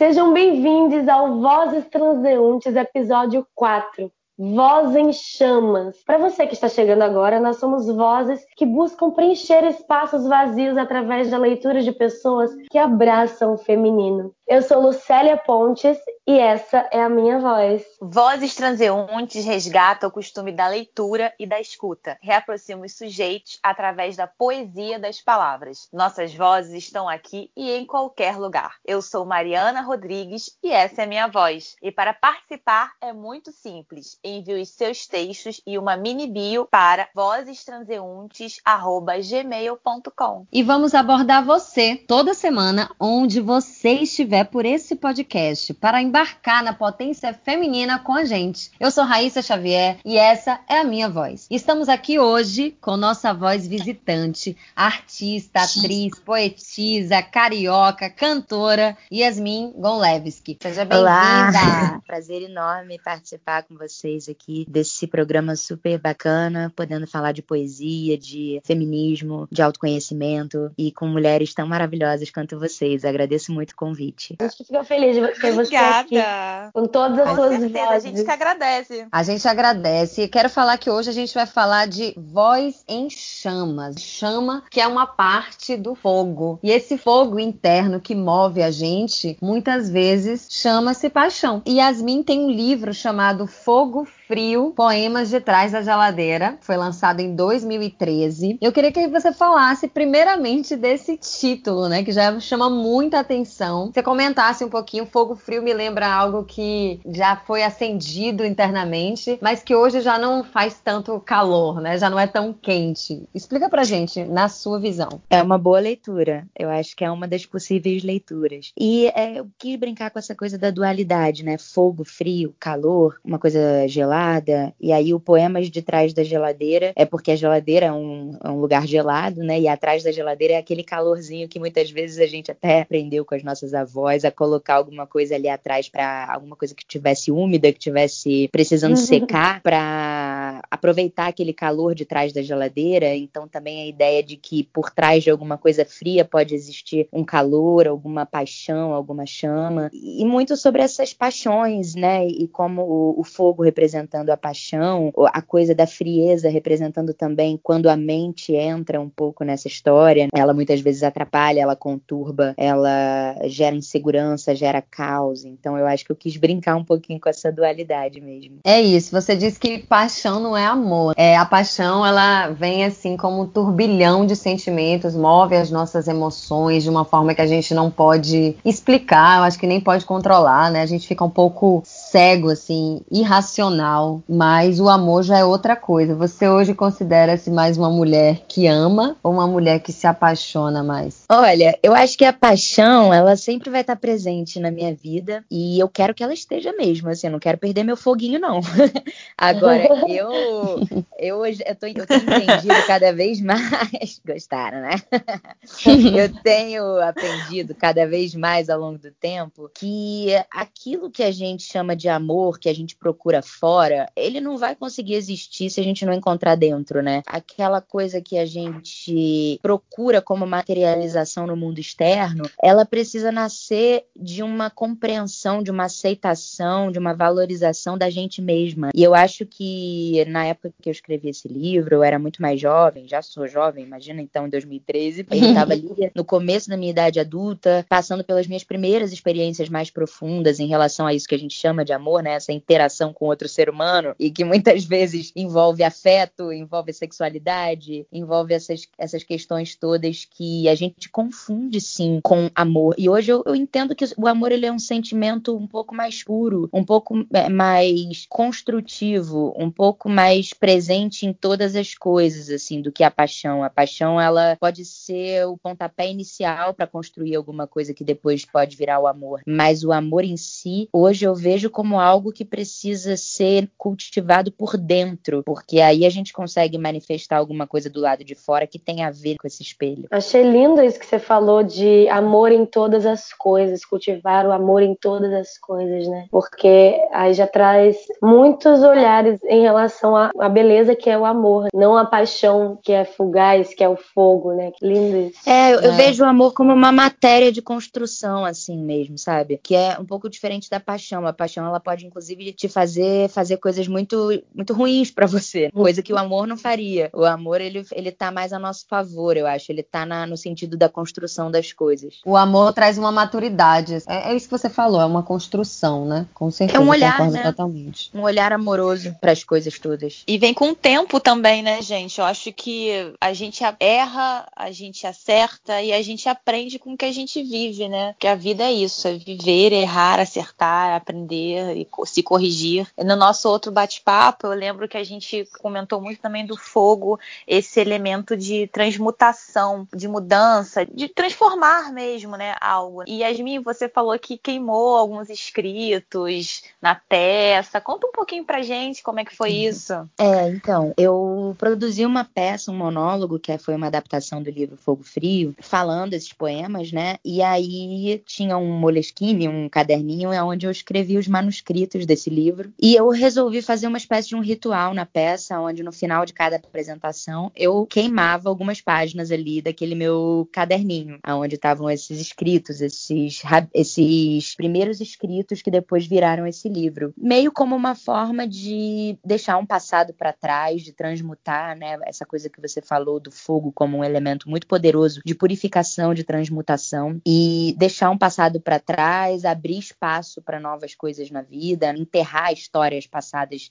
Sejam bem-vindos ao Vozes Transeuntes, episódio 4. Voz em Chamas. Para você que está chegando agora, nós somos vozes que buscam preencher espaços vazios através da leitura de pessoas que abraçam o feminino. Eu sou Lucélia Pontes e essa é a minha voz. Vozes transeuntes resgata o costume da leitura e da escuta. Reaproxima os sujeitos através da poesia das palavras. Nossas vozes estão aqui e em qualquer lugar. Eu sou Mariana Rodrigues e essa é a minha voz. E para participar é muito simples. Envie os seus textos e uma mini bio para vozestranseuntes@gmail.com. E vamos abordar você toda semana onde você estiver por esse podcast para embarcar na potência feminina com a gente. Eu sou Raíssa Xavier e essa é a minha voz. Estamos aqui hoje com nossa voz visitante, artista, atriz, poetisa, carioca, cantora, Yasmin Gonlevski. Seja bem-vinda. Prazer enorme participar com vocês aqui desse programa super bacana, podendo falar de poesia, de feminismo, de autoconhecimento e com mulheres tão maravilhosas quanto vocês. Agradeço muito o convite. A gente fica feliz de ter você aqui. Com todas as com suas certeza, vozes. A gente que agradece. A gente agradece. E quero falar que hoje a gente vai falar de voz em chamas. Chama que é uma parte do fogo. E esse fogo interno que move a gente, muitas vezes chama-se paixão. E Yasmin tem um livro chamado Fogo Frio, Poemas de Trás da Geladeira. Foi lançado em 2013. Eu queria que você falasse primeiramente desse título, né, que já chama muita atenção. Você comentasse um pouquinho, Fogo Frio me lembra algo que já foi acendido internamente, mas que hoje já não faz tanto calor, né? Já não é tão quente. Explica pra gente, na sua visão. É uma boa leitura. Eu acho que é uma das possíveis leituras. E é, eu quis brincar com essa coisa da dualidade, né? Fogo, frio, calor, uma coisa gelada. E aí o Poemas de Trás da Geladeira é porque a geladeira é um, é um lugar gelado, né? E atrás da geladeira é aquele calorzinho que muitas vezes a gente até aprendeu com as nossas avós a colocar alguma coisa ali atrás para alguma coisa que tivesse úmida, que tivesse precisando secar, para aproveitar aquele calor de trás da geladeira. Então também a ideia de que por trás de alguma coisa fria pode existir um calor, alguma paixão, alguma chama. E muito sobre essas paixões, né? E como o, o fogo representando a paixão, a coisa da frieza representando também quando a mente entra um pouco nessa história. Ela muitas vezes atrapalha, ela conturba, ela gera insegurança, gera caos. Então eu acho que eu quis brincar um pouquinho com essa dualidade mesmo. É isso, você disse que paixão não é amor. É, a paixão, ela vem assim como um turbilhão de sentimentos, move as nossas emoções de uma forma que a gente não pode explicar, eu acho que nem pode controlar, né? A gente fica um pouco cego, assim, irracional. Mas o amor já é outra coisa. Você hoje considera-se mais uma mulher que ama ou uma mulher que se apaixona mais? Olha, eu acho que a paixão, ela sempre vai estar presente na minha vida e eu quero que ela esteja mesmo, assim, eu não quero perder meu foguinho, não. Agora, eu, eu, hoje- eu, tô, eu tenho entendido cada vez mais, gostaram, né? eu tenho aprendido cada vez mais ao longo do tempo que aquilo que a gente chama de amor, que a gente procura fora, ele não vai conseguir existir se a gente não encontrar dentro, né? Aquela coisa que a gente procura como materialização no mundo externo, ela precisa nascer de uma compreensão, de uma aceitação, de uma valorização da gente mesma. E eu acho que na época que eu escrevi esse livro, eu era muito mais jovem, já sou jovem, imagina então em 2013, eu estava ali no começo da minha idade adulta, passando pelas minhas primeiras experiências mais profundas em relação a isso que a gente chama de amor, né? Essa interação com outro ser humano e que muitas vezes envolve afeto, envolve sexualidade, envolve essas, essas questões todas que a gente confunde sim com amor. E hoje eu, eu entendo que o amor ele é um sentimento um pouco mais puro, um pouco é, mais construtivo, um pouco mais presente em todas as coisas assim do que a paixão. A paixão ela pode ser o pontapé inicial para construir alguma coisa que depois pode virar o amor, mas o amor em si, hoje eu vejo como algo que precisa ser ser cultivado por dentro, porque aí a gente consegue manifestar alguma coisa do lado de fora que tem a ver com esse espelho. Achei lindo isso que você falou de amor em todas as coisas, cultivar o amor em todas as coisas, né? Porque aí já traz muitos olhares em relação à beleza que é o amor, não a paixão que é fugaz, que é o fogo, né? Que lindo isso. É, eu, é. eu vejo o amor como uma matéria de construção, assim mesmo, sabe? Que é um pouco diferente da paixão. A paixão, ela pode, inclusive, te fazer fazer coisas muito, muito ruins para você, coisa que o amor não faria. O amor, ele, ele tá mais a nosso favor, eu acho. Ele tá na, no sentido da construção das coisas. O amor traz uma maturidade. É, é isso que você falou, é uma construção, né? Com certeza. É um olhar, né? totalmente. Um olhar amoroso para as coisas todas. E vem com o tempo também, né, gente? Eu acho que a gente erra, a gente acerta e a gente aprende com o que a gente vive, né? Que a vida é isso, é viver, errar, acertar, aprender e se corrigir. No nosso outro bate-papo, eu lembro que a gente comentou muito também do fogo, esse elemento de transmutação, de mudança, de transformar mesmo, né, algo. E Yasmin, você falou que queimou alguns escritos na peça. Conta um pouquinho pra gente como é que foi isso. É, então, eu produzi uma peça, um monólogo, que foi uma adaptação do livro Fogo Frio, falando esses poemas, né? E aí tinha um moleskine, um caderninho, onde eu escrevi os manuscritos desse livro. E eu resolvi fazer uma espécie de um ritual na peça, onde no final de cada apresentação eu queimava algumas páginas ali daquele meu caderninho, onde estavam esses escritos, esses, esses primeiros escritos que depois viraram esse livro. Meio como uma forma de deixar um passado para trás, de transmutar, né? Essa coisa que você falou do fogo como um elemento muito poderoso de purificação, de transmutação e deixar um passado para trás, abrir espaço para novas coisas na vida, enterrar histórias passadas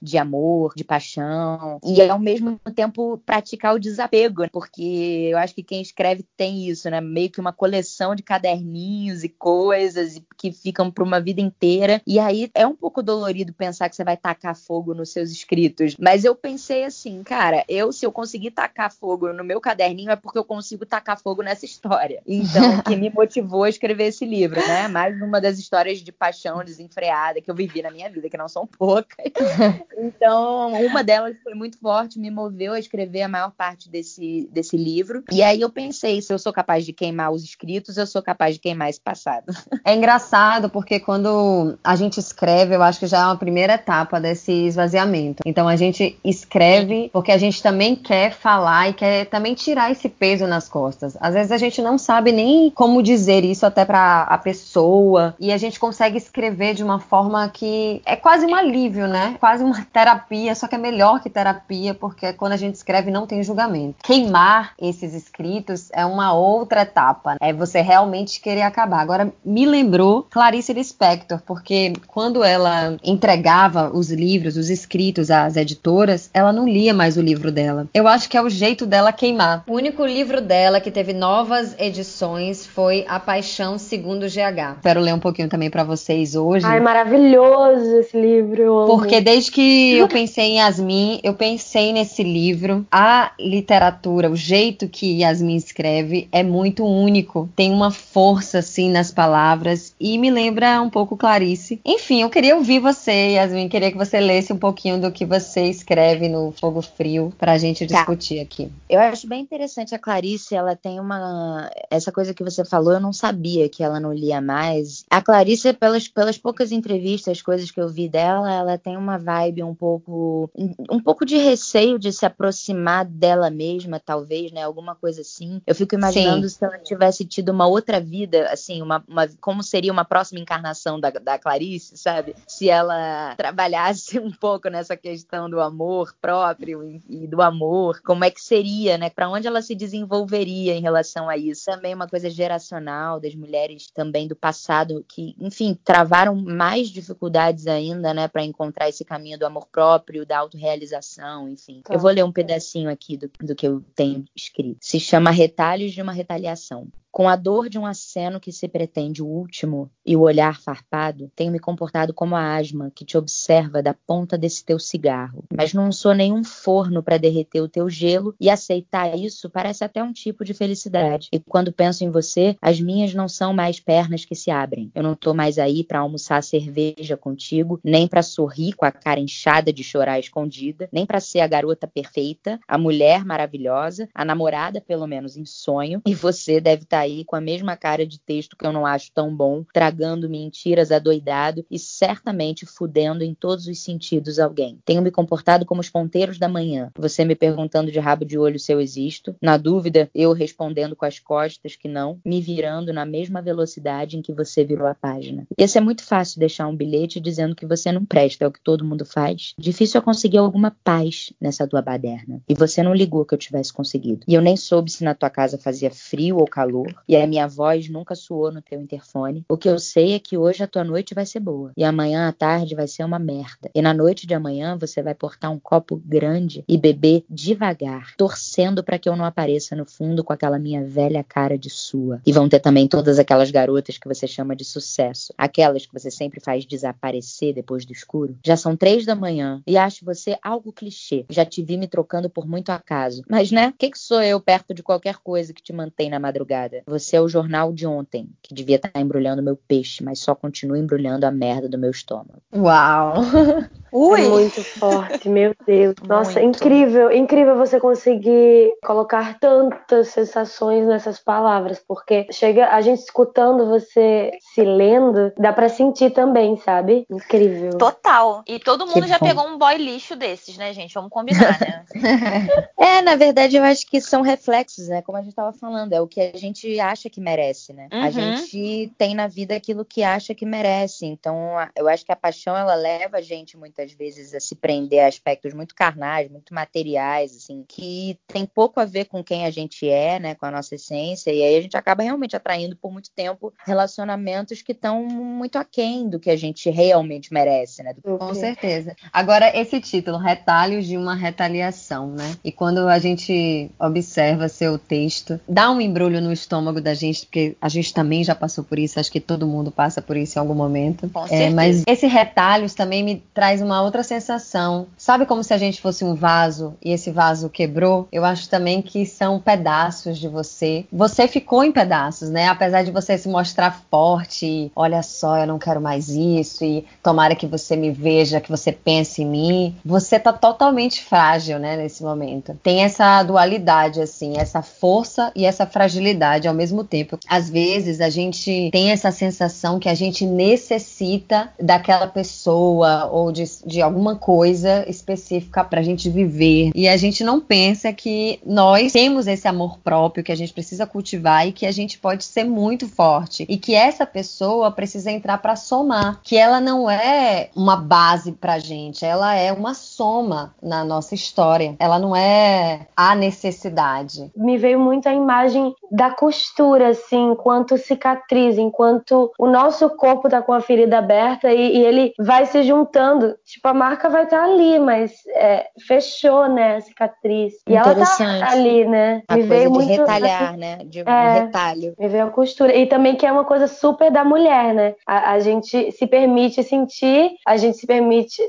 de amor, de paixão e ao mesmo tempo praticar o desapego, porque eu acho que quem escreve tem isso, né? Meio que uma coleção de caderninhos e coisas que ficam para uma vida inteira. E aí é um pouco dolorido pensar que você vai tacar fogo nos seus escritos, mas eu pensei assim, cara, eu se eu conseguir tacar fogo no meu caderninho é porque eu consigo tacar fogo nessa história. Então, que me motivou a escrever esse livro, né? Mais uma das histórias de paixão desenfreada que eu vivi na minha vida, que não são poucas. Então, uma delas foi muito forte, me moveu a escrever a maior parte desse, desse livro. E aí eu pensei, se eu sou capaz de queimar os escritos, eu sou capaz de queimar esse passado. É engraçado porque quando a gente escreve, eu acho que já é uma primeira etapa desse esvaziamento. Então a gente escreve porque a gente também quer falar e quer também tirar esse peso nas costas. Às vezes a gente não sabe nem como dizer isso até para a pessoa e a gente consegue escrever de uma forma que é quase um alívio, né? Quase uma terapia, só que é melhor que terapia porque quando a gente escreve não tem julgamento. Queimar esses escritos é uma outra etapa, é você realmente querer acabar. Agora me lembrou Clarice Lispector, porque quando ela entregava os livros, os escritos às editoras, ela não lia mais o livro dela. Eu acho que é o jeito dela queimar. O único livro dela que teve novas edições foi A Paixão Segundo GH. Quero ler um pouquinho também para vocês hoje. Ai, maravilhoso esse livro. Porque desde que eu pensei em Yasmin, eu pensei nesse livro. A literatura, o jeito que Yasmin escreve é muito único. Tem uma força assim nas palavras e me lembra um pouco Clarice. Enfim, eu queria ouvir você, Yasmin, queria que você lesse um pouquinho do que você escreve no Fogo Frio pra gente tá. discutir aqui. Eu acho bem interessante a Clarice, ela tem uma essa coisa que você falou, eu não sabia que ela não lia mais. A Clarice pelas pelas poucas entrevistas, coisas que eu vi dela, ela tem uma vibe um pouco um pouco de receio de se aproximar dela mesma, talvez, né? Alguma coisa assim. Eu fico imaginando Sim. se ela tivesse tido uma outra vida, assim, uma, uma, como seria uma próxima encarnação da, da Clarice, sabe? Se ela trabalhasse um pouco nessa questão do amor próprio e, e do amor, como é que seria, né? Para onde ela se desenvolveria em relação a isso? Também uma coisa geracional das mulheres também do passado que, enfim, travaram mais dificuldades ainda, né, para encontrar esse caminho do amor próprio, da autorrealização, enfim. Tá. Eu vou ler um pedacinho aqui do, do que eu tenho escrito. Se chama Retalhos de uma Retaliação. Com a dor de um aceno que se pretende o último e o olhar farpado, tenho me comportado como a asma que te observa da ponta desse teu cigarro. Mas não sou nenhum forno para derreter o teu gelo e aceitar isso parece até um tipo de felicidade. E quando penso em você, as minhas não são mais pernas que se abrem. Eu não tô mais aí para almoçar cerveja contigo, nem para sorrir com a cara inchada de chorar escondida, nem para ser a garota perfeita, a mulher maravilhosa, a namorada pelo menos em sonho. E você deve estar tá aí com a mesma cara de texto que eu não acho tão bom, tragando mentiras adoidado e certamente fudendo em todos os sentidos alguém. Tenho me comportado como os ponteiros da manhã, você me perguntando de rabo de olho se eu existo, na dúvida, eu respondendo com as costas que não, me virando na mesma velocidade em que você virou a página. Esse é muito fácil deixar um bilhete dizendo que você não presta, é o que todo mundo faz. Difícil é conseguir alguma paz nessa tua baderna. E você não ligou que eu tivesse conseguido. E eu nem soube se na tua casa fazia frio ou calor, e a minha voz nunca soou no teu interfone. O que eu sei é que hoje a tua noite vai ser boa, e amanhã à tarde vai ser uma merda. E na noite de amanhã você vai portar um copo grande e beber devagar, torcendo para que eu não apareça no fundo com aquela minha velha cara de sua. E vão ter também todas aquelas garotas que você chama de sucesso, aquelas que você sempre faz desaparecer depois do escuro. Já são três da manhã e acho você algo clichê. Já te vi me trocando por muito acaso. Mas, né? O que, que sou eu perto de qualquer coisa que te mantém na madrugada? Você é o jornal de ontem, que devia estar tá embrulhando meu peixe, mas só continua embrulhando a merda do meu estômago. Uau! Ui. É muito forte, meu Deus. Nossa, muito. incrível, incrível você conseguir colocar tantas sensações nessas palavras, porque chega a gente escutando você se lendo, dá para sentir também, sabe? Incrível. Total. E todo mundo que já bom. pegou um boy lixo desses, né, gente? Vamos combinar, né? é, na verdade, eu acho que são reflexos, né? Como a gente tava falando, é o que a gente acha que merece, né? Uhum. A gente tem na vida aquilo que acha que merece. Então, eu acho que a paixão ela leva a gente muitas vezes a se prender a aspectos muito carnais, muito materiais, assim, que tem pouco a ver com quem a gente é, né, com a nossa essência, e aí a gente acaba realmente atraindo por muito tempo relacionamentos que estão muito aquém do que a gente realmente merece, né? Com certeza. Agora, esse título, Retalhos de uma Retaliação, né? E quando a gente observa seu texto, dá um embrulho no estômago da gente, porque a gente também já passou por isso, acho que todo mundo passa por isso em algum momento. Com é, mas esse retalhos também me traz uma uma outra sensação. Sabe como se a gente fosse um vaso e esse vaso quebrou? Eu acho também que são pedaços de você. Você ficou em pedaços, né? Apesar de você se mostrar forte, e, olha só, eu não quero mais isso e tomara que você me veja, que você pense em mim. Você tá totalmente frágil, né, nesse momento. Tem essa dualidade assim, essa força e essa fragilidade ao mesmo tempo. Às vezes a gente tem essa sensação que a gente necessita daquela pessoa ou de de alguma coisa específica para a gente viver. E a gente não pensa que nós temos esse amor próprio que a gente precisa cultivar e que a gente pode ser muito forte. E que essa pessoa precisa entrar para somar. Que ela não é uma base pra gente, ela é uma soma na nossa história. Ela não é a necessidade. Me veio muito a imagem da costura, assim, enquanto cicatriz, enquanto o nosso corpo tá com a ferida aberta e, e ele vai se juntando tipo, a marca vai estar tá ali, mas é, fechou, né, a cicatriz. E ela tá ali, né? A me coisa veio de muito, retalhar, assim, né? De é, retalho. Me veio a costura. E também que é uma coisa super da mulher, né? A, a gente se permite sentir, a gente se permite,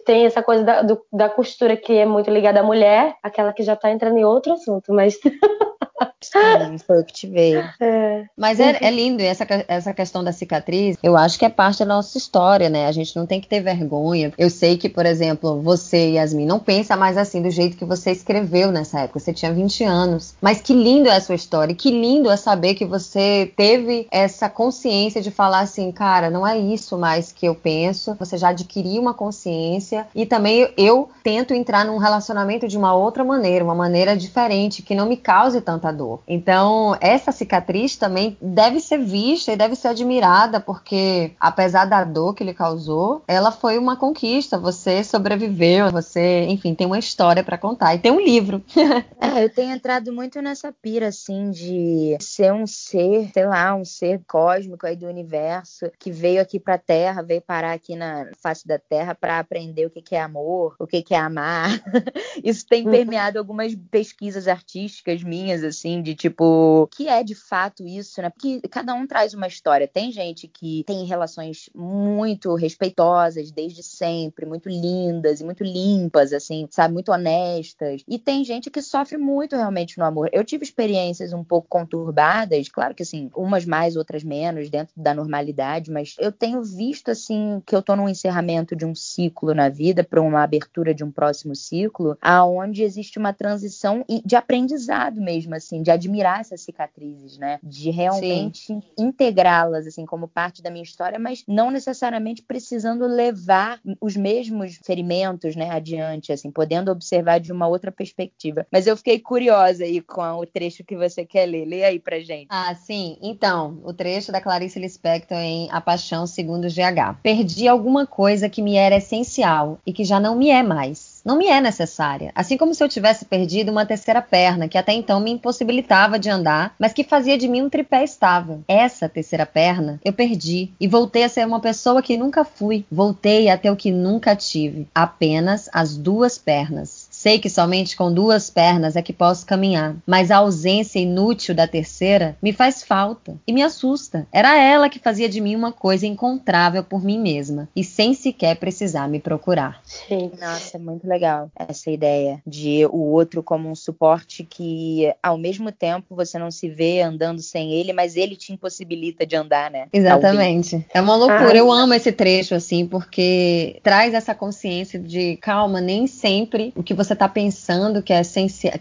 tem essa coisa da, do, da costura que é muito ligada à mulher, aquela que já tá entrando em outro assunto, mas Sim, foi o que te veio. É. Mas é, é, lindo, e essa, essa questão da cicatriz, eu acho que é parte da nossa história, né? A gente não tem que ter vergonha. Eu sei que, por exemplo, você, Yasmin, não pensa mais assim do jeito que você escreveu nessa época. Você tinha 20 anos. Mas que lindo é a sua história. E que lindo é saber que você teve essa consciência de falar assim, cara, não é isso mais que eu penso. Você já adquiriu uma consciência. E também eu tento entrar num relacionamento de uma outra maneira, uma maneira diferente, que não me cause tanta dor. Então, essa cicatriz também deve ser vista e deve ser admirada, porque apesar da dor que ele causou, ela foi uma conquista. Você sobreviveu, você, enfim, tem uma história para contar e tem um livro. é, eu tenho entrado muito nessa pira, assim, de ser um ser, sei lá, um ser cósmico aí do universo que veio aqui pra Terra, veio parar aqui na face da Terra para aprender o que é amor, o que é amar. Isso tem uhum. permeado algumas pesquisas artísticas minhas, assim, assim, de tipo, que é de fato isso, né? Porque cada um traz uma história. Tem gente que tem relações muito respeitosas desde sempre, muito lindas e muito limpas, assim, sabe? Muito honestas. E tem gente que sofre muito realmente no amor. Eu tive experiências um pouco conturbadas, claro que assim, umas mais, outras menos, dentro da normalidade, mas eu tenho visto, assim, que eu tô num encerramento de um ciclo na vida para uma abertura de um próximo ciclo, aonde existe uma transição de aprendizado mesmo, assim, de admirar essas cicatrizes, né? De realmente integrá-las, assim, como parte da minha história, mas não necessariamente precisando levar os mesmos ferimentos, né, adiante, assim, podendo observar de uma outra perspectiva. Mas eu fiquei curiosa aí com o trecho que você quer ler. Lê aí pra gente. Ah, sim. Então, o trecho da Clarice Lispector em A Paixão Segundo GH. Perdi alguma coisa que me era essencial e que já não me é mais não me é necessária. Assim como se eu tivesse perdido uma terceira perna, que até então me impossibilitava de andar, mas que fazia de mim um tripé estável. Essa terceira perna eu perdi e voltei a ser uma pessoa que nunca fui. Voltei a ter o que nunca tive, apenas as duas pernas. Sei que somente com duas pernas é que posso caminhar, mas a ausência inútil da terceira me faz falta e me assusta. Era ela que fazia de mim uma coisa encontrável por mim mesma e sem sequer precisar me procurar. Sim. Nossa, é muito legal essa ideia de o outro como um suporte que, ao mesmo tempo, você não se vê andando sem ele, mas ele te impossibilita de andar, né? Exatamente. É uma loucura. Ah. Eu amo esse trecho, assim, porque traz essa consciência de calma, nem sempre o que você você está pensando que é,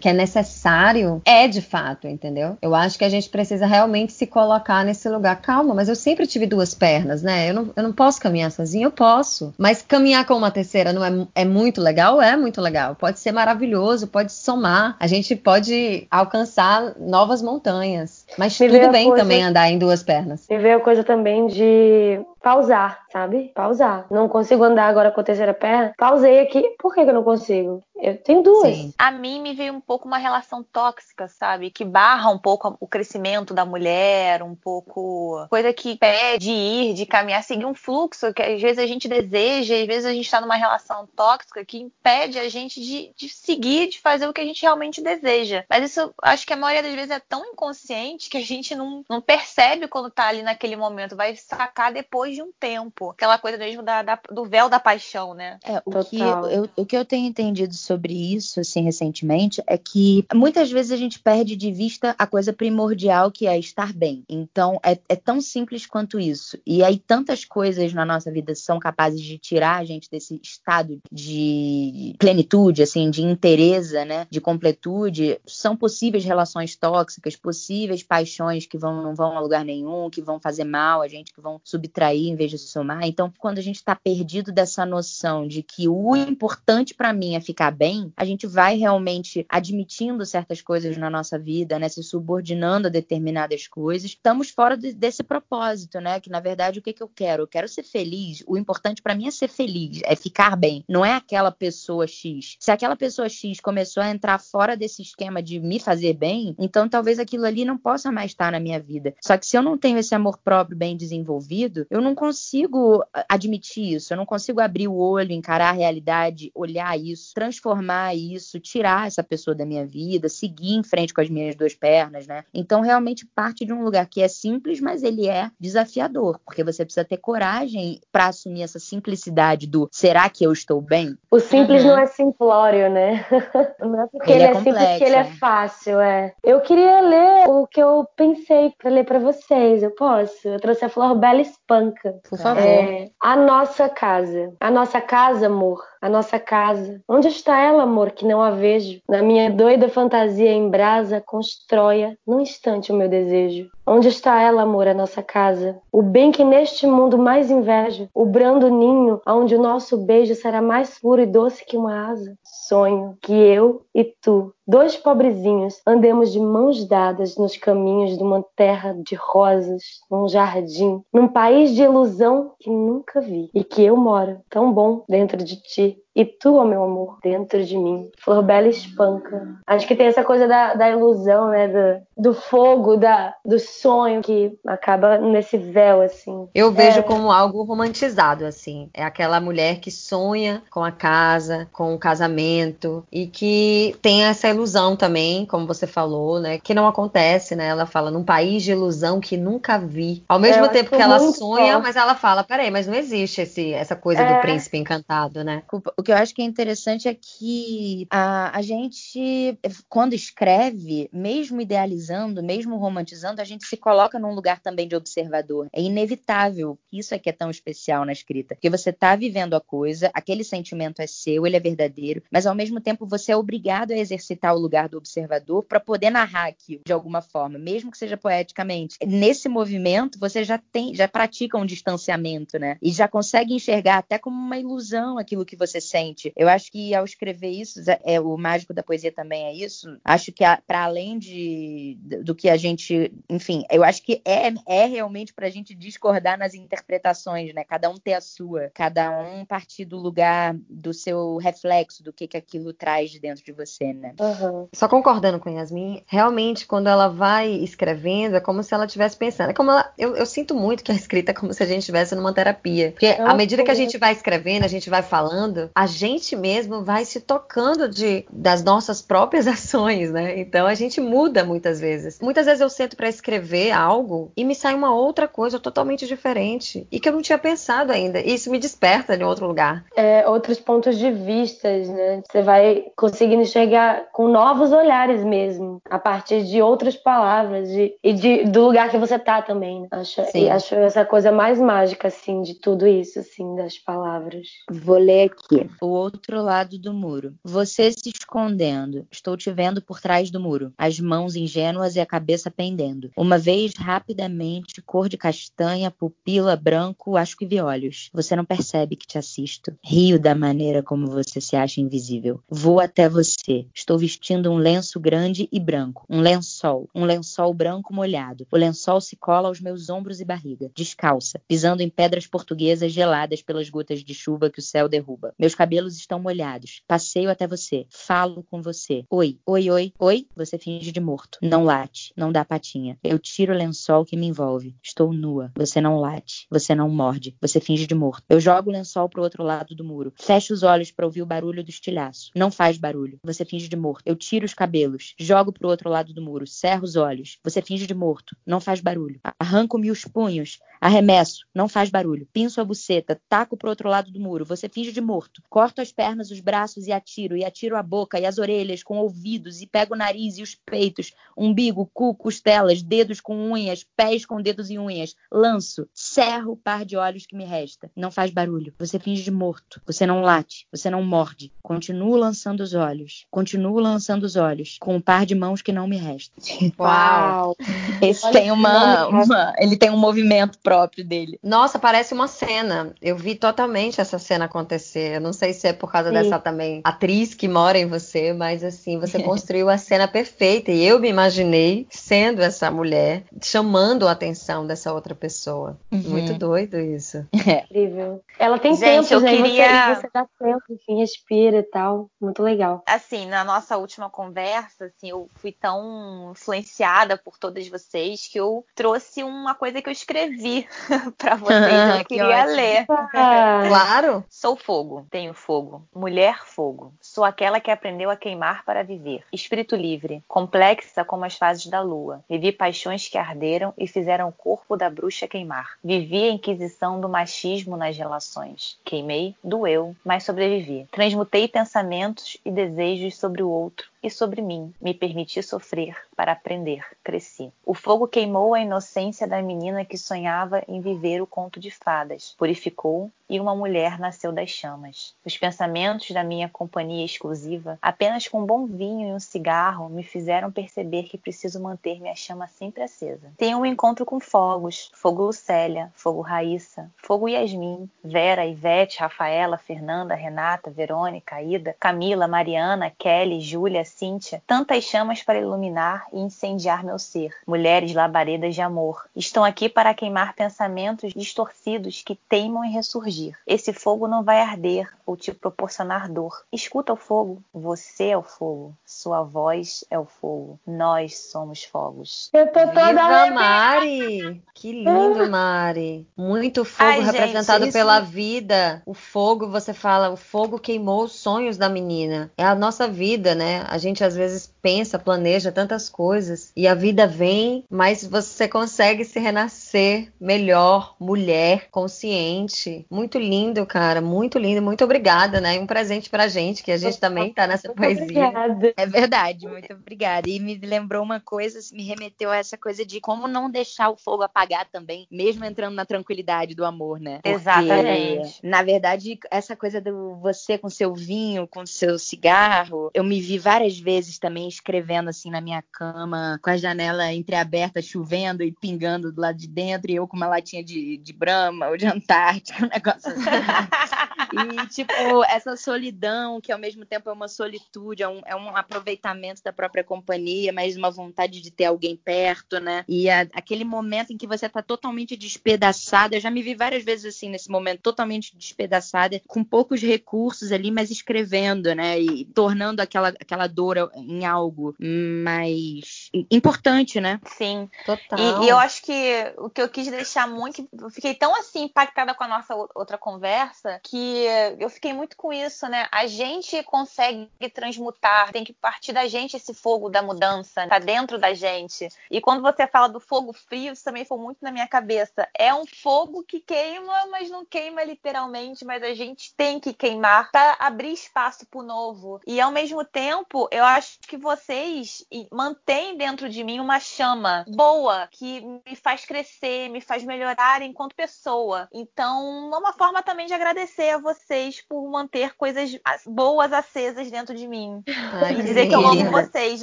que é necessário é de fato, entendeu? Eu acho que a gente precisa realmente se colocar nesse lugar. Calma, mas eu sempre tive duas pernas, né? Eu não, eu não posso caminhar sozinho, eu posso. Mas caminhar com uma terceira não é, é muito legal? É muito legal. Pode ser maravilhoso, pode somar. A gente pode alcançar novas montanhas. Mas Me tudo bem coisa... também andar em duas pernas. Me veio a coisa também de pausar, sabe? Pausar. Não consigo andar agora com a terceira perna. Pausei aqui. Por que, que eu não consigo? Eu tenho duas. Sim. A mim me veio um pouco uma relação tóxica, sabe? Que barra um pouco o crescimento da mulher, um pouco coisa que pede ir, de caminhar, seguir um fluxo que às vezes a gente deseja, às vezes a gente está numa relação tóxica que impede a gente de, de seguir, de fazer o que a gente realmente deseja. Mas isso acho que a maioria das vezes é tão inconsciente que a gente não, não percebe quando tá ali naquele momento, vai sacar depois de um tempo. Aquela coisa mesmo da, da do véu da paixão, né? É, o que, eu, o que eu tenho entendido sobre isso, assim, recentemente, é que muitas vezes a gente perde de vista a coisa primordial que é estar bem. Então, é, é tão simples quanto isso. E aí, tantas coisas na nossa vida são capazes de tirar a gente desse estado de plenitude, assim, de interesa, né? De completude. São possíveis relações tóxicas, possíveis paixões que vão, não vão a lugar nenhum, que vão fazer mal a gente, que vão subtrair em vez de somar. Então, quando a gente está perdido dessa noção de que o importante para mim é ficar bem, a gente vai realmente admitindo certas coisas na nossa vida, né, se subordinando a determinadas coisas. Estamos fora de, desse propósito, né? Que na verdade o que, que eu quero? Eu quero ser feliz. O importante para mim é ser feliz, é ficar bem. Não é aquela pessoa X. Se aquela pessoa X começou a entrar fora desse esquema de me fazer bem, então talvez aquilo ali não possa mais estar na minha vida. Só que se eu não tenho esse amor próprio bem desenvolvido, eu não consigo admitir isso. Eu não consigo abrir o olho, encarar a realidade, olhar isso, transformar isso, tirar essa pessoa da minha vida, seguir em frente com as minhas duas pernas, né? Então, realmente parte de um lugar que é simples, mas ele é desafiador, porque você precisa ter coragem para assumir essa simplicidade do será que eu estou bem? O simples uhum. não é simplório, né? Não é porque ele, ele é, é simples que ele é fácil, é. Eu queria ler o que eu pensei para ler para vocês. Eu posso? Eu trouxe a Flor Bela Espanca. Por favor. É, a nossa casa. A nossa casa, amor a nossa casa. Onde está ela, amor, que não a vejo? Na minha doida fantasia em brasa, constrói num instante o meu desejo. Onde está ela, amor, a nossa casa? O bem que neste mundo mais invejo, o brando ninho, onde o nosso beijo será mais puro e doce que uma asa. Sonho que eu e tu, dois pobrezinhos, andemos de mãos dadas nos caminhos de uma terra de rosas, num jardim, num país de ilusão que nunca vi e que eu moro, tão bom dentro de ti e tu, ó meu amor, dentro de mim. Flor bela espanca. Acho que tem essa coisa da, da ilusão, né? Do, do fogo, da, do sonho que acaba nesse véu, assim. Eu vejo é... como algo romantizado, assim. É aquela mulher que sonha com a casa, com o casamento e que tem essa ilusão também, como você falou, né? Que não acontece, né? Ela fala num país de ilusão que nunca vi. Ao mesmo é, tempo que ela sonha, forte. mas ela fala, peraí, mas não existe esse, essa coisa é... do príncipe encantado, né? O que eu acho que é interessante é que a, a gente, quando escreve, mesmo idealizando, mesmo romantizando, a gente se coloca num lugar também de observador. É inevitável. Isso é que é tão especial na escrita. Porque você está vivendo a coisa, aquele sentimento é seu, ele é verdadeiro, mas ao mesmo tempo você é obrigado a exercitar o lugar do observador para poder narrar aquilo de alguma forma, mesmo que seja poeticamente. Nesse movimento, você já tem, já pratica um distanciamento, né? E já consegue enxergar até como uma ilusão aquilo que você sente. Eu acho que ao escrever isso, é o mágico da poesia também é isso. Acho que para além de do que a gente, enfim, eu acho que é, é realmente para a gente discordar nas interpretações, né? Cada um ter a sua, cada um partir do lugar do seu reflexo, do que que aquilo traz de dentro de você, né? Uhum. Só concordando com Yasmin, realmente quando ela vai escrevendo é como se ela estivesse pensando. É como ela, eu, eu, sinto muito que a escrita é como se a gente estivesse numa terapia, porque à medida que a gente vai escrevendo, a gente vai falando, a gente mesmo vai se tocando de das nossas próprias ações, né? Então a gente muda muitas vezes. Muitas vezes eu sento para escrever algo e me sai uma outra coisa totalmente diferente e que eu não tinha pensado ainda. E isso me desperta de outro lugar. É, outros pontos de vistas, né? Você vai conseguindo chegar com novos olhares mesmo, a partir de outras palavras de, e de, do lugar que você tá também. Né? Acho, e acho essa coisa mais mágica, assim, de tudo isso, assim, das palavras. Vou ler aqui. O outro lado do muro. Você se escondendo. Estou te vendo por trás do muro. As mãos ingênuas e a cabeça pendendo. Uma vez, rapidamente, cor de castanha, pupila, branco, acho que vi olhos. Você não percebe que te assisto. Rio da maneira como você se acha invisível. Vou até você. Estou vestindo um lenço grande e branco. Um lençol. Um lençol branco molhado. O lençol se cola aos meus ombros e barriga. Descalça, pisando em pedras portuguesas geladas pelas gotas de chuva que o céu derruba. Meus cabelos estão molhados. Passeio até você. Falo com você. Oi, oi, oi, oi. Você finge de morto. Não late. Não dá patinha. Eu tiro o lençol que me envolve. Estou nua. Você não late. Você não morde. Você finge de morto. Eu jogo o lençol pro outro lado do muro. Fecho os olhos para ouvir o barulho do estilhaço. Não faz barulho. Você finge de morto. Eu tiro os cabelos. Jogo pro outro lado do muro. Cerro os olhos. Você finge de morto. Não faz barulho. Arranco-me os punhos. Arremesso. Não faz barulho. Pinço a buceta. Taco pro outro lado do muro. Você finge de morto. Corto as pernas, os braços e atiro. E atiro a boca e as orelhas com ouvidos. E pego o nariz e os peitos. Umbigo, cu, costelas, dedos com unhas, pés com dedos e unhas. Lanço. Cerro o par de olhos que me resta. Não faz barulho. Você finge de morto. Você não late. Você não morde. Continuo lançando os olhos. Continuo lançando os olhos. Com um par de mãos que não me resta. Uau! Esse tem uma, uma, Ele tem um movimento próprio dele. Nossa, parece uma cena. Eu vi totalmente essa cena acontecer. Eu não sei se é por causa Sim. dessa também atriz que mora em você, mas assim, você construiu a cena perfeita. E eu me imaginei sendo essa mulher, chamando a atenção dessa outra pessoa. Uhum. Muito doido isso. É. Incrível. Ela tem Gente, tempo, eu né? queria... você, você dá tempo, enfim, respira e tal. Muito legal. Assim, na nossa última conversa, assim, eu fui tão influenciada por todas vocês que eu trouxe uma coisa que eu escrevi para vocês. eu queria ler. Ah, claro. Sou fogo, tenho fogo. Mulher fogo. Sou aquela que aprendeu a queimar para viver. Espírito livre, complexa como as fases da lua. Vivi paixões que arderam e fizeram o corpo da bruxa queimar. Vivi a inquisição do machismo nas relações. Queimei, doeu, mas sobrevivi. Transmutei pensamentos e desejos sobre o outro e sobre mim. Me permiti sofrer para aprender. Cresci. O fogo queimou a inocência da menina que sonhava em viver o conto de fadas. Purificou e uma mulher nasceu das chamas. Os pensamentos da minha companhia exclusiva, apenas com um bom vinho e um cigarro, me fizeram perceber que preciso manter minha chama sempre acesa. Tenho um encontro com fogos: fogo Lucélia, fogo Raíssa, fogo Yasmin, Vera, Ivete, Rafaela, Fernanda, Renata, Verônica, Ida, Camila, Mariana, Kelly, Júlia, Cíntia, tantas chamas para iluminar e incendiar meu ser. Mulheres labaredas de amor, estão aqui para queimar pensamentos distorcidos que teimam em ressurgir. Esse fogo não vai arder ou te proporcionar dor. Escuta o fogo, você é o fogo, sua voz é o fogo, nós somos fogos. Eu tô toda Viva Mari! Que lindo, Mari! Muito fogo Ai, representado gente, pela vida. O fogo, você fala, o fogo queimou os sonhos da menina. É a nossa vida, né? A gente às vezes pensa, planeja tantas coisas e a vida vem, mas você consegue se renascer melhor, mulher, consciente. Muito lindo, cara. Muito lindo. Muito obrigada, né? Um presente pra gente, que a gente também tá nessa poesia. Obrigada. É verdade, muito obrigada. E me lembrou uma coisa, me remeteu a essa coisa de como não deixar o fogo apagar também, mesmo entrando na tranquilidade do amor, né? Porque, Exatamente. Na verdade, essa coisa do você com seu vinho, com seu cigarro, eu me vi várias vezes também escrevendo assim na minha cama, com a janela entreaberta, chovendo e pingando do lado de dentro, e eu com uma latinha de, de brama ou de Antártica, um negócio assim. E, tipo, essa solidão, que ao mesmo tempo é uma solitude, é um, é um aproveitamento da própria companhia, mas uma vontade de ter alguém perto, né? E a, aquele momento em que você tá totalmente despedaçada, eu já me vi várias vezes assim, nesse momento, totalmente despedaçada, com poucos recursos ali, mas escrevendo, né? E tornando aquela, aquela dor em algo mais importante, né? Sim, total. E, e eu acho que o que eu quis deixar muito, eu fiquei tão assim impactada com a nossa outra conversa que eu fiquei muito com isso, né? A gente consegue transmutar, tem que partir da gente esse fogo da mudança, tá dentro da gente. E quando você fala do fogo frio, isso também foi muito na minha cabeça. É um fogo que queima, mas não queima literalmente, mas a gente tem que queimar para abrir espaço pro novo. E ao mesmo tempo, eu acho que vocês mantêm dentro de mim uma chama boa que me faz crescer, me faz melhorar enquanto pessoa. Então, é uma forma também de agradecer vocês por manter coisas boas acesas dentro de mim. Ai, e dizer que eu amo vocês.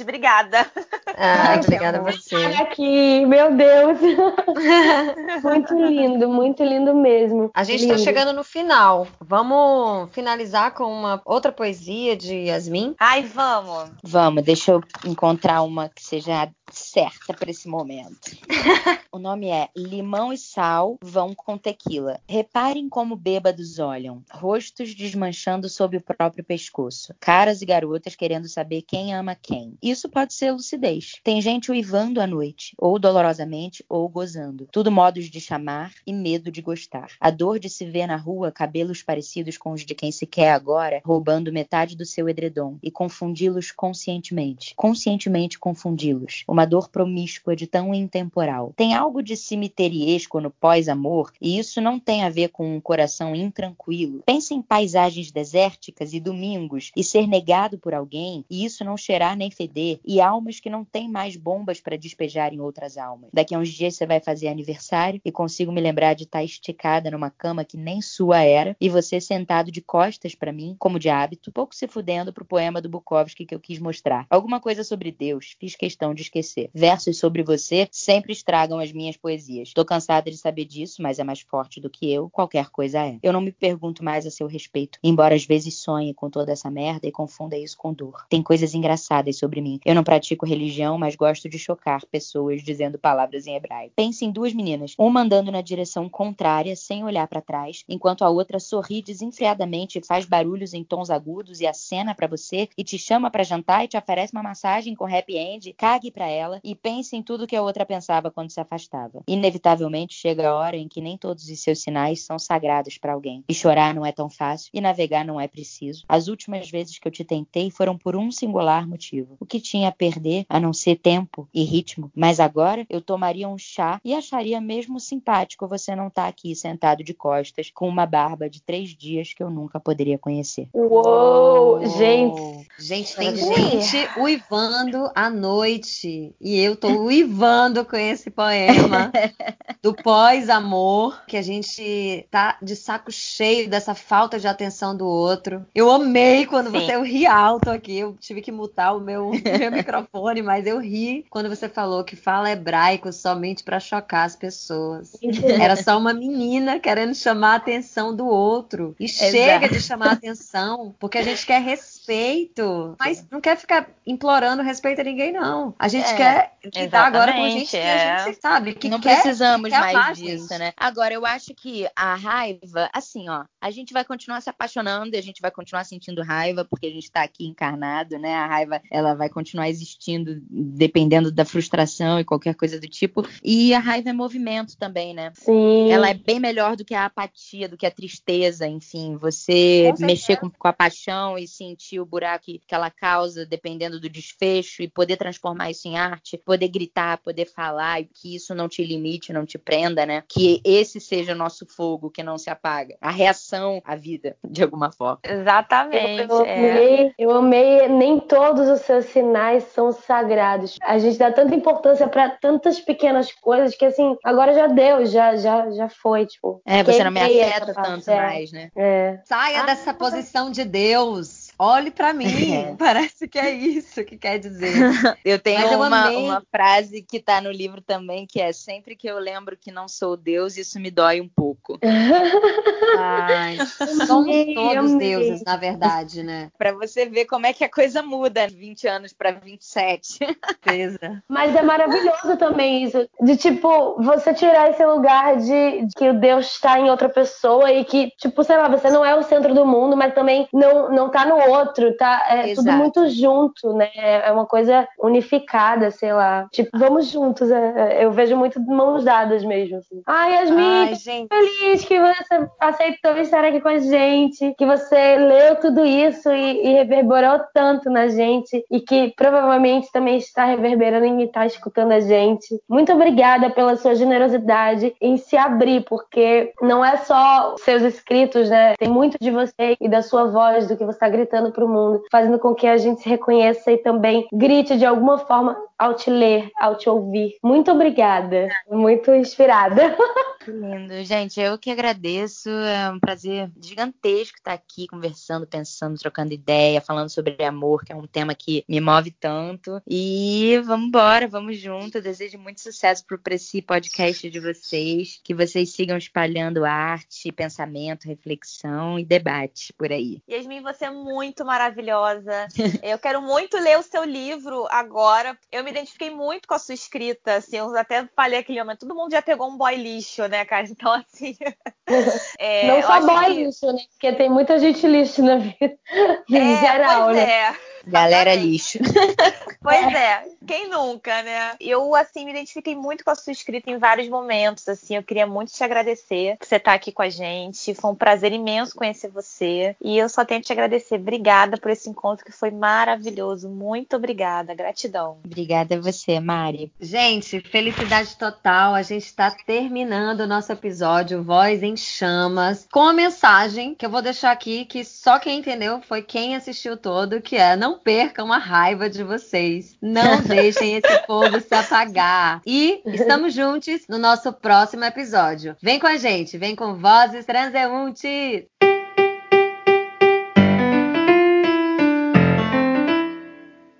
Obrigada. Ai, obrigada a você. Aqui, meu Deus. muito lindo, muito lindo mesmo. A gente está chegando no final. Vamos finalizar com uma outra poesia de Yasmin? Ai, vamos. Vamos, deixa eu encontrar uma que seja certa para esse momento. o nome é Limão e Sal vão com tequila. Reparem como bêbados olham, rostos desmanchando sob o próprio pescoço, caras e garotas querendo saber quem ama quem. Isso pode ser lucidez. Tem gente uivando à noite, ou dolorosamente, ou gozando. Tudo modos de chamar e medo de gostar. A dor de se ver na rua cabelos parecidos com os de quem se quer agora, roubando metade do seu edredom e confundi-los conscientemente. Conscientemente confundi-los uma dor promíscua de tão intemporal. Tem algo de cemiteriesco no pós-amor, e isso não tem a ver com um coração intranquilo. Pense em paisagens desérticas e domingos, e ser negado por alguém, e isso não cheirar nem feder, e almas que não têm mais bombas para despejar em outras almas. Daqui a uns dias você vai fazer aniversário e consigo me lembrar de estar esticada numa cama que nem sua era, e você sentado de costas para mim, como de hábito, pouco se fudendo pro poema do Bukowski que eu quis mostrar. Alguma coisa sobre Deus, fiz questão de esquecer. Versos sobre você sempre estragam as minhas poesias. Tô cansada de saber disso, mas é mais forte do que eu, qualquer coisa é. Eu não me pergunto mais a seu respeito, embora às vezes sonhe com toda essa merda e confunda isso com dor. Tem coisas engraçadas sobre mim. Eu não pratico religião, mas gosto de chocar pessoas dizendo palavras em hebraico. Pense em duas meninas, uma andando na direção contrária, sem olhar para trás, enquanto a outra sorri desenfreadamente, faz barulhos em tons agudos e acena para você e te chama para jantar e te oferece uma massagem com happy end. Cague para ela e pense em tudo que a outra pensava quando se afastava. Inevitavelmente chega a hora em que nem todos os seus sinais são sagrados para alguém. E chorar não é tão fácil e navegar não é preciso. As últimas vezes que eu te tentei foram por um singular motivo. O que tinha a perder a não ser tempo e ritmo. Mas agora eu tomaria um chá e acharia mesmo simpático você não estar tá aqui sentado de costas com uma barba de três dias que eu nunca poderia conhecer. Uou, gente! Gente, tem gente uivando à noite. E eu tô uivando com esse poema do pós-amor, que a gente tá de saco cheio dessa falta de atenção do outro. Eu amei quando Sim. você eu ri alto aqui. Eu tive que mutar o meu, meu microfone, mas eu ri quando você falou que fala hebraico somente para chocar as pessoas. Era só uma menina querendo chamar a atenção do outro. E Exato. chega de chamar a atenção, porque a gente quer respeito, mas não quer ficar implorando respeito a ninguém, não. A gente é, quer lidar agora com gente é. que a gente sabe que não quer, precisamos quer mais disso, né? Agora, eu acho que a raiva, assim, ó, a gente vai continuar se apaixonando e a gente vai continuar sentindo raiva porque a gente está aqui encarnado, né? A raiva, ela vai continuar existindo dependendo da frustração e qualquer coisa do tipo. E a raiva é movimento também, né? Sim. Ela é bem melhor do que a apatia, do que a tristeza, enfim. Você com mexer com, com, a paixão e sentir o buraco que, que ela causa, dependendo do desfecho, e poder transformar isso em arte, poder gritar, poder falar, e que isso não te limite, não te prenda, né? Que esse seja o nosso fogo que não se apaga. A reação à vida, de alguma forma. Exatamente. Eu, eu, é. amei, eu amei, nem todos os seus sinais são sagrados. A gente dá tanta importância para tantas pequenas coisas que assim, agora já deu, já já já foi, tipo. É, você não me afeta tanto mais, né? É. Saia ah, dessa posição de Deus. Olhe para mim, é. parece que é isso que quer dizer. Eu tenho eu uma, uma, frase que tá no livro também, que é sempre que eu lembro que não sou Deus, isso me dói um pouco. Ai, somos todos deuses, na verdade, né? Para você ver como é que a coisa muda 20 anos para 27. Certeza. Mas é maravilhoso também isso, de tipo, você tirar esse lugar de, de que o Deus está em outra pessoa e que, tipo, sei lá, você não é o centro do mundo, mas também não, não tá no outro, tá? É Exato. tudo muito junto, né? É uma coisa unificada, sei lá. Tipo, vamos juntos. É, é, eu vejo muito mãos dadas mesmo. Assim. Ai, Yasmin, Ai, gente. feliz que você aceitou estar aqui com a gente, que você leu tudo isso e, e reverberou tanto na gente e que provavelmente também está reverberando e está escutando a gente. Muito obrigada pela sua generosidade em se abrir, porque não é só seus escritos, né? Tem muito de você e da sua voz, do que você está gritando para o mundo, fazendo com que a gente se reconheça e também grite de alguma forma ao te ler, ao te ouvir. Muito obrigada, muito inspirada. Que lindo, gente. Eu que agradeço. É um prazer gigantesco estar aqui conversando, pensando, trocando ideia, falando sobre amor, que é um tema que me move tanto. E vamos embora, vamos junto. Eu desejo muito sucesso para esse podcast de vocês, que vocês sigam espalhando arte, pensamento, reflexão e debate por aí. Yasmin, você é muito maravilhosa. Eu quero muito ler o seu livro agora. Eu me identifiquei muito com a sua escrita, assim, eu até falei aquele momento, todo mundo já pegou um boy lixo, né, cara? Então, assim. É, não só boy que... lixo, né? Porque tem muita gente lixo na vida. Em é, geral, pois né? É. Galera lixo. Pois é, quem nunca, né? Eu, assim, me identifiquei muito com a sua escrita em vários momentos, assim, eu queria muito te agradecer por você estar aqui com a gente, foi um prazer imenso conhecer você, e eu só tenho que te agradecer, obrigada por esse encontro que foi maravilhoso, muito obrigada, gratidão. Obrigada a você, Mari. Gente, felicidade total, a gente está terminando o nosso episódio Voz em Chamas, com a mensagem que eu vou deixar aqui, que só quem entendeu foi quem assistiu todo, que é não percam a raiva de vocês. Não deixem esse fogo se apagar. E estamos juntos no nosso próximo episódio. Vem com a gente, vem com Vozes Transeuntes!